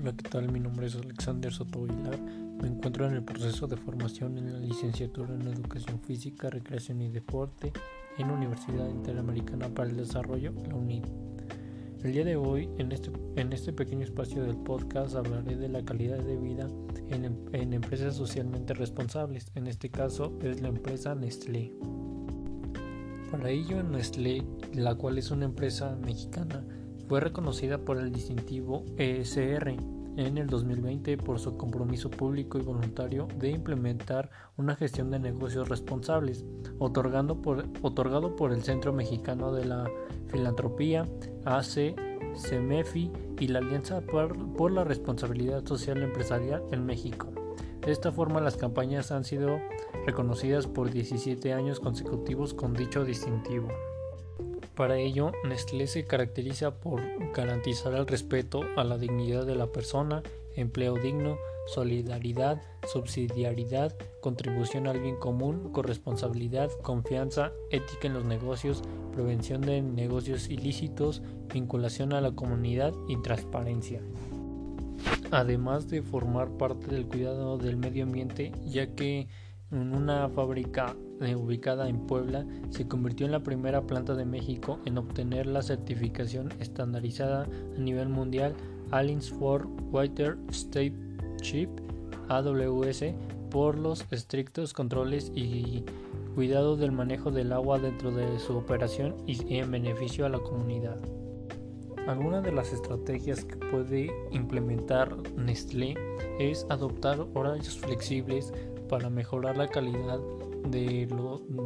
Hola, ¿qué tal? Mi nombre es Alexander Soto Aguilar. Me encuentro en el proceso de formación en la licenciatura en Educación Física, Recreación y Deporte en Universidad Interamericana para el Desarrollo, la UNID. El día de hoy, en este, en este pequeño espacio del podcast, hablaré de la calidad de vida en, en empresas socialmente responsables. En este caso, es la empresa Nestlé. Para ello, Nestlé, la cual es una empresa mexicana, fue reconocida por el distintivo ESR en el 2020 por su compromiso público y voluntario de implementar una gestión de negocios responsables, otorgando otorgado por el Centro Mexicano de la Filantropía, AC, CEMEFI y la Alianza por, por la Responsabilidad Social Empresarial en México. De esta forma, las campañas han sido reconocidas por 17 años consecutivos con dicho distintivo. Para ello, Nestlé se caracteriza por garantizar el respeto a la dignidad de la persona, empleo digno, solidaridad, subsidiariedad, contribución al bien común, corresponsabilidad, confianza, ética en los negocios, prevención de negocios ilícitos, vinculación a la comunidad y transparencia. Además de formar parte del cuidado del medio ambiente, ya que en una fábrica eh, ubicada en Puebla, se convirtió en la primera planta de México en obtener la certificación estandarizada a nivel mundial Alliance for Water State Chip AWS por los estrictos controles y cuidado del manejo del agua dentro de su operación y en beneficio a la comunidad. Algunas de las estrategias que puede implementar Nestlé es adoptar horarios flexibles para mejorar la calidad de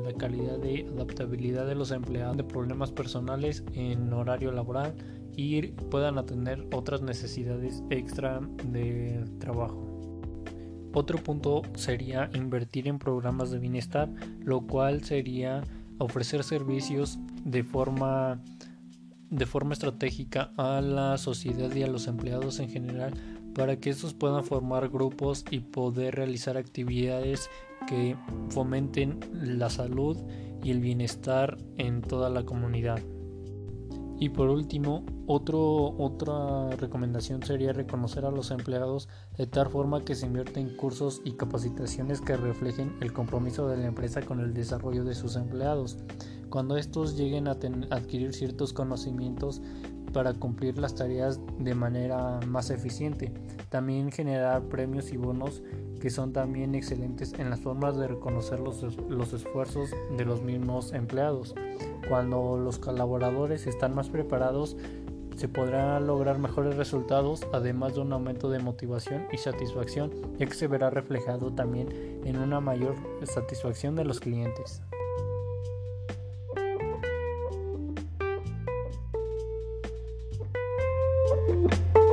la calidad de adaptabilidad de los empleados de problemas personales en horario laboral y puedan atender otras necesidades extra de trabajo. Otro punto sería invertir en programas de bienestar, lo cual sería ofrecer servicios de forma de forma estratégica a la sociedad y a los empleados en general para que estos puedan formar grupos y poder realizar actividades que fomenten la salud y el bienestar en toda la comunidad. Y por último, otra recomendación sería reconocer a los empleados de tal forma que se invierta en cursos y capacitaciones que reflejen el compromiso de la empresa con el desarrollo de sus empleados. Cuando estos lleguen a adquirir ciertos conocimientos, para cumplir las tareas de manera más eficiente. También generar premios y bonos que son también excelentes en las formas de reconocer los, los esfuerzos de los mismos empleados. Cuando los colaboradores están más preparados, se podrán lograr mejores resultados, además de un aumento de motivación y satisfacción, ya que se verá reflejado también en una mayor satisfacción de los clientes. Música